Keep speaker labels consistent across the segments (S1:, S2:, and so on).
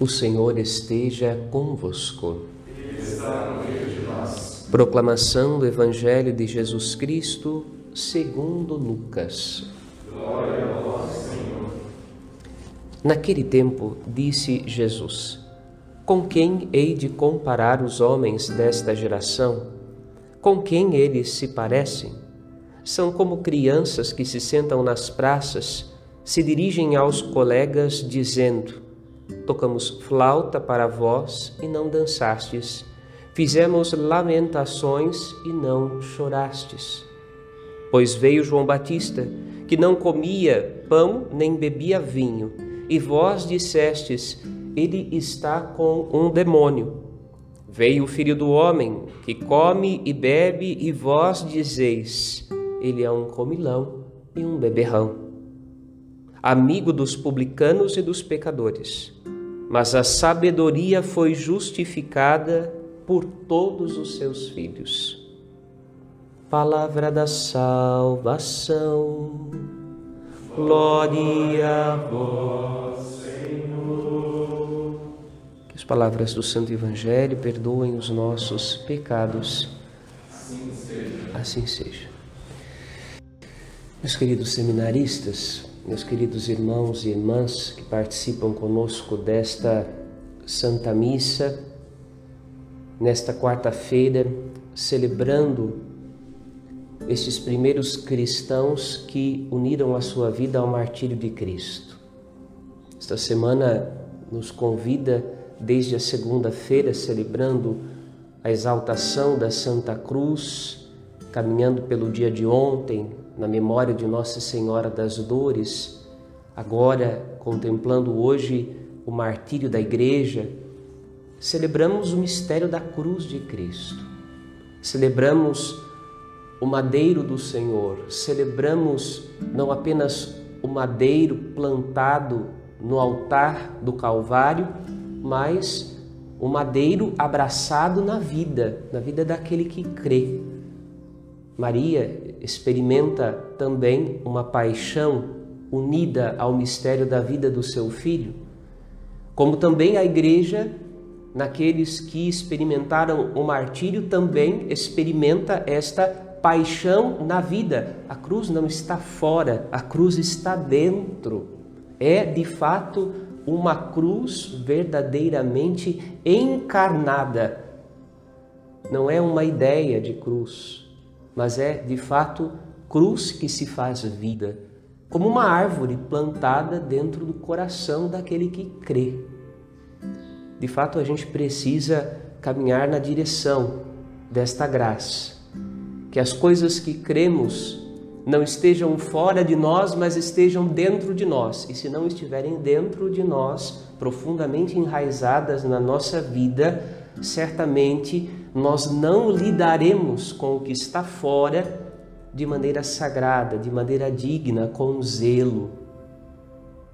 S1: O Senhor esteja convosco.
S2: Está no meio de nós.
S1: Proclamação do Evangelho de Jesus Cristo, segundo Lucas.
S2: Glória a vós, Senhor.
S1: Naquele tempo, disse Jesus: Com quem hei de comparar os homens desta geração? Com quem eles se parecem? São como crianças que se sentam nas praças, se dirigem aos colegas dizendo: Tocamos flauta para vós e não dançastes. Fizemos lamentações e não chorastes. Pois veio João Batista, que não comia pão nem bebia vinho, e vós dissestes: Ele está com um demônio. Veio o filho do homem, que come e bebe, e vós dizeis: Ele é um comilão e um beberrão amigo dos publicanos e dos pecadores. Mas a sabedoria foi justificada por todos os seus filhos. Palavra da salvação. Glória a vós, Senhor. Que as palavras do Santo Evangelho perdoem os nossos pecados.
S2: Assim seja.
S1: Assim seja. Meus queridos seminaristas, meus queridos irmãos e irmãs que participam conosco desta Santa Missa, nesta quarta-feira, celebrando estes primeiros cristãos que uniram a sua vida ao martírio de Cristo. Esta semana nos convida, desde a segunda-feira, celebrando a exaltação da Santa Cruz, caminhando pelo dia de ontem, na memória de Nossa Senhora das Dores, agora contemplando hoje o martírio da Igreja, celebramos o mistério da cruz de Cristo. Celebramos o madeiro do Senhor, celebramos não apenas o madeiro plantado no altar do Calvário, mas o madeiro abraçado na vida, na vida daquele que crê. Maria experimenta também uma paixão unida ao mistério da vida do seu filho, como também a igreja, naqueles que experimentaram o martírio, também experimenta esta paixão na vida. A cruz não está fora, a cruz está dentro. É de fato uma cruz verdadeiramente encarnada. Não é uma ideia de cruz, mas é de fato cruz que se faz vida, como uma árvore plantada dentro do coração daquele que crê. De fato, a gente precisa caminhar na direção desta graça, que as coisas que cremos não estejam fora de nós, mas estejam dentro de nós. E se não estiverem dentro de nós, profundamente enraizadas na nossa vida, certamente nós não lidaremos com o que está fora de maneira sagrada, de maneira digna, com zelo.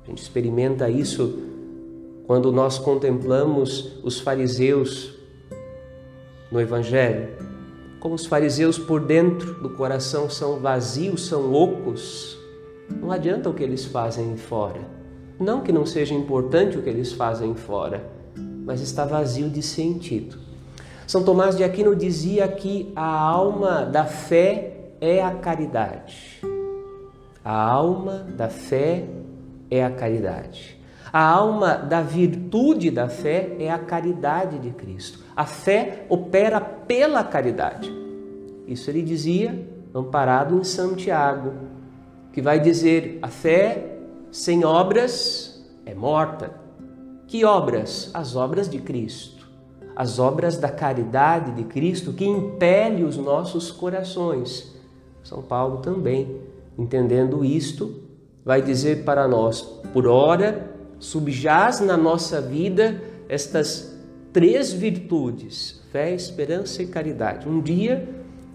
S1: A gente experimenta isso quando nós contemplamos os fariseus no Evangelho. Como os fariseus por dentro do coração são vazios, são ocos, não adianta o que eles fazem fora. Não que não seja importante o que eles fazem fora, mas está vazio de sentido. São Tomás de Aquino dizia que a alma da fé é a caridade. A alma da fé é a caridade. A alma da virtude da fé é a caridade de Cristo. A fé opera pela caridade. Isso ele dizia, amparado em Santiago, que vai dizer: a fé sem obras é morta. Que obras? As obras de Cristo as obras da caridade de Cristo que impele os nossos corações. São Paulo também, entendendo isto, vai dizer para nós: por ora, subjaz na nossa vida estas três virtudes: fé, esperança e caridade. Um dia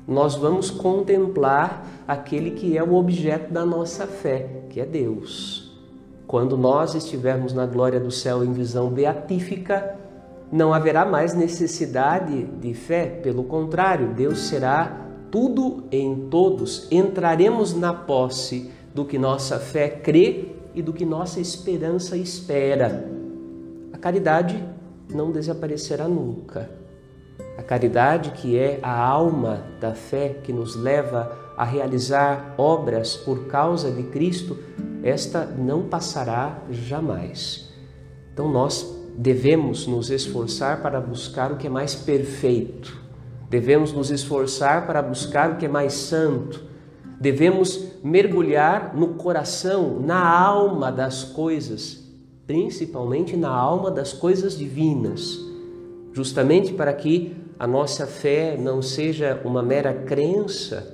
S1: nós vamos contemplar aquele que é o objeto da nossa fé, que é Deus. Quando nós estivermos na glória do céu em visão beatífica, não haverá mais necessidade de fé, pelo contrário, Deus será tudo em todos. Entraremos na posse do que nossa fé crê e do que nossa esperança espera. A caridade não desaparecerá nunca. A caridade, que é a alma da fé que nos leva a realizar obras por causa de Cristo, esta não passará jamais. Então nós devemos nos esforçar para buscar o que é mais perfeito, devemos nos esforçar para buscar o que é mais santo, devemos mergulhar no coração, na alma das coisas, principalmente na alma das coisas divinas, justamente para que a nossa fé não seja uma mera crença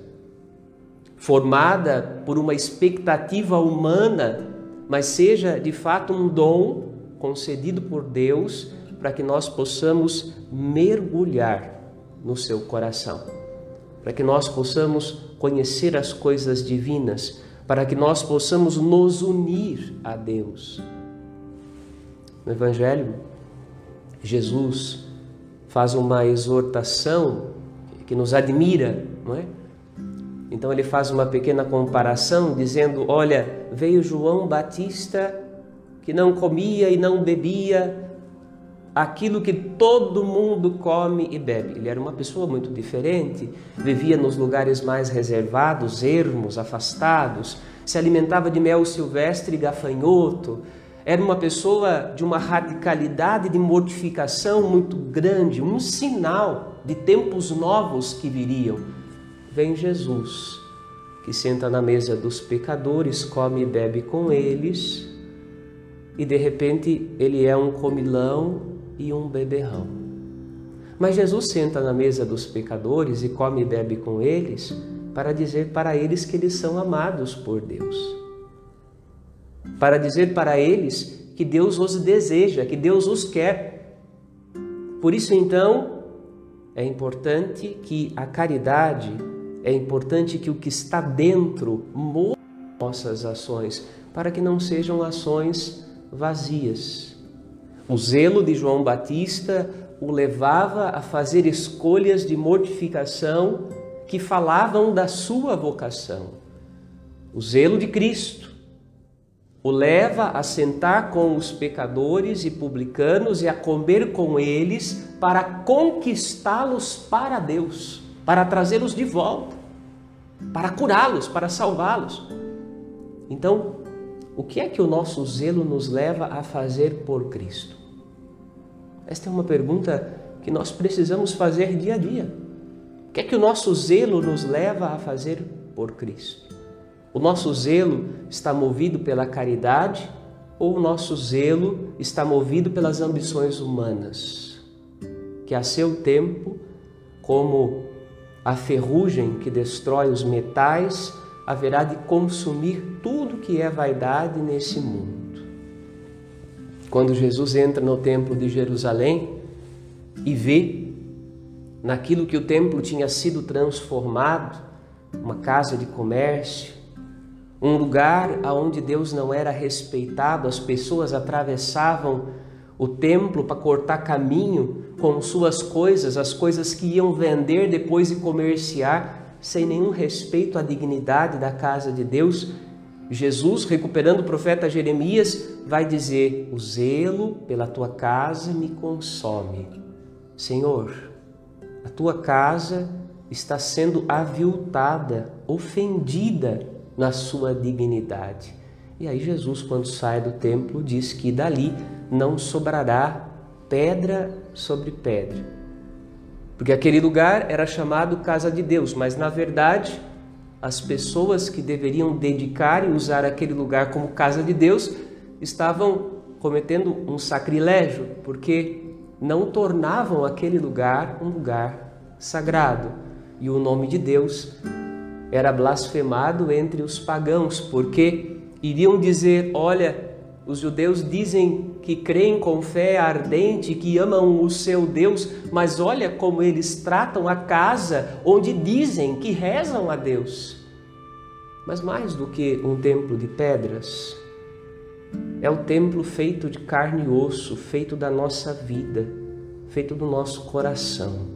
S1: formada por uma expectativa humana, mas seja de fato um dom concedido por Deus para que nós possamos mergulhar no seu coração, para que nós possamos conhecer as coisas divinas, para que nós possamos nos unir a Deus. No Evangelho, Jesus faz uma exortação que nos admira, não é? Então ele faz uma pequena comparação dizendo: Olha, veio João Batista que não comia e não bebia aquilo que todo mundo come e bebe. Ele era uma pessoa muito diferente, vivia nos lugares mais reservados, ermos, afastados, se alimentava de mel silvestre e gafanhoto. Era uma pessoa de uma radicalidade de mortificação muito grande, um sinal de tempos novos que viriam. Vem Jesus, que senta na mesa dos pecadores, come e bebe com eles, e de repente ele é um comilão e um beberrão. Mas Jesus senta na mesa dos pecadores e come e bebe com eles para dizer para eles que eles são amados por Deus. Para dizer para eles que Deus os deseja, que Deus os quer. Por isso então é importante que a caridade, é importante que o que está dentro mova nossas ações, para que não sejam ações vazias. O zelo de João Batista o levava a fazer escolhas de mortificação que falavam da sua vocação. O zelo de Cristo o leva a sentar com os pecadores e publicanos e a comer com eles para conquistá-los para Deus, para trazê-los de volta, para curá-los, para salvá-los. Então, o que é que o nosso zelo nos leva a fazer por Cristo? Esta é uma pergunta que nós precisamos fazer dia a dia. O que é que o nosso zelo nos leva a fazer por Cristo? O nosso zelo está movido pela caridade ou o nosso zelo está movido pelas ambições humanas? Que a seu tempo, como a ferrugem que destrói os metais, haverá de consumir tudo que é vaidade nesse mundo. Quando Jesus entra no templo de Jerusalém e vê naquilo que o templo tinha sido transformado, uma casa de comércio, um lugar onde Deus não era respeitado, as pessoas atravessavam o templo para cortar caminho com suas coisas, as coisas que iam vender depois e comerciar sem nenhum respeito à dignidade da casa de Deus, Jesus, recuperando o profeta Jeremias, vai dizer: O zelo pela tua casa me consome. Senhor, a tua casa está sendo aviltada, ofendida na sua dignidade. E aí, Jesus, quando sai do templo, diz que dali não sobrará pedra sobre pedra porque aquele lugar era chamado Casa de Deus, mas na verdade as pessoas que deveriam dedicar e usar aquele lugar como Casa de Deus estavam cometendo um sacrilégio, porque não tornavam aquele lugar um lugar sagrado. E o nome de Deus era blasfemado entre os pagãos, porque iriam dizer: olha, os judeus dizem que creem com fé ardente, que amam o seu Deus, mas olha como eles tratam a casa onde dizem que rezam a Deus. Mas mais do que um templo de pedras, é o templo feito de carne e osso, feito da nossa vida, feito do nosso coração.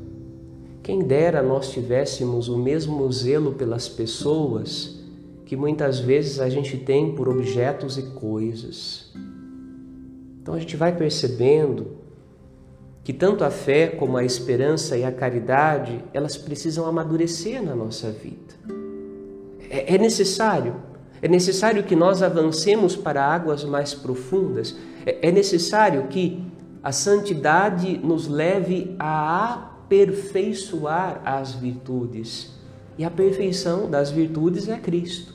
S1: Quem dera nós tivéssemos o mesmo zelo pelas pessoas que muitas vezes a gente tem por objetos e coisas. Então a gente vai percebendo que tanto a fé como a esperança e a caridade, elas precisam amadurecer na nossa vida. É, é necessário, é necessário que nós avancemos para águas mais profundas, é, é necessário que a santidade nos leve a aperfeiçoar as virtudes. E a perfeição das virtudes é Cristo.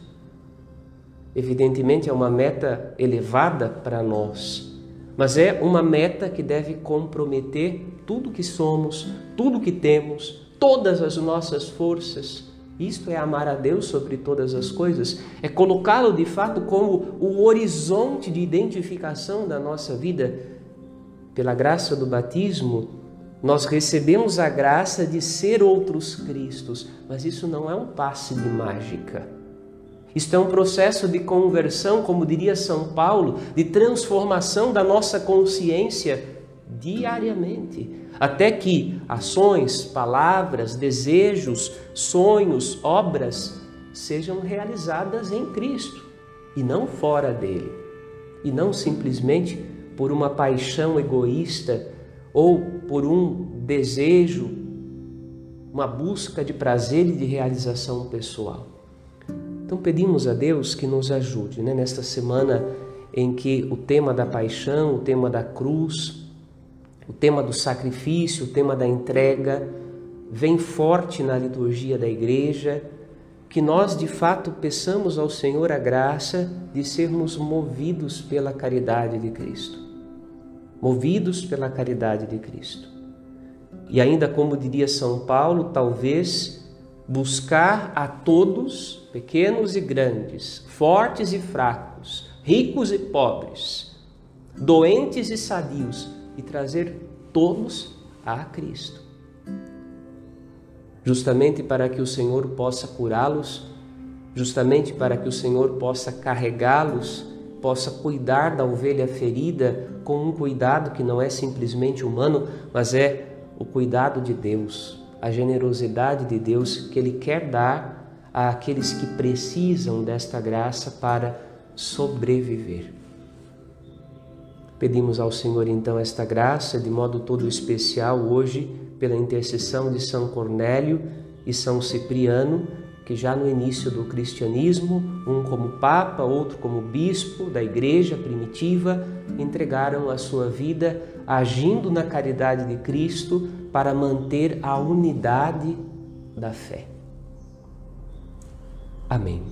S1: Evidentemente é uma meta elevada para nós, mas é uma meta que deve comprometer tudo que somos, tudo que temos, todas as nossas forças. Isto é amar a Deus sobre todas as coisas, é colocá-lo de fato como o horizonte de identificação da nossa vida. Pela graça do batismo, nós recebemos a graça de ser outros Cristos, mas isso não é um passe de mágica. Isto é um processo de conversão, como diria São Paulo, de transformação da nossa consciência diariamente, até que ações, palavras, desejos, sonhos, obras sejam realizadas em Cristo e não fora dele, e não simplesmente por uma paixão egoísta ou por um desejo, uma busca de prazer e de realização pessoal. Então pedimos a Deus que nos ajude né? nesta semana em que o tema da paixão, o tema da cruz, o tema do sacrifício, o tema da entrega vem forte na liturgia da igreja, que nós de fato peçamos ao Senhor a graça de sermos movidos pela caridade de Cristo. Movidos pela caridade de Cristo. E ainda como diria São Paulo, talvez buscar a todos, pequenos e grandes, fortes e fracos, ricos e pobres, doentes e sadios, e trazer todos a Cristo. Justamente para que o Senhor possa curá-los, justamente para que o Senhor possa carregá-los, possa cuidar da ovelha ferida com um cuidado que não é simplesmente humano, mas é o cuidado de Deus a generosidade de Deus que Ele quer dar àqueles que precisam desta graça para sobreviver. Pedimos ao Senhor então esta graça de modo todo especial hoje, pela intercessão de São Cornélio e São Cipriano, que já no início do cristianismo, um como papa, outro como bispo da igreja primitiva, entregaram a sua vida agindo na caridade de Cristo para manter a unidade da fé. Amém.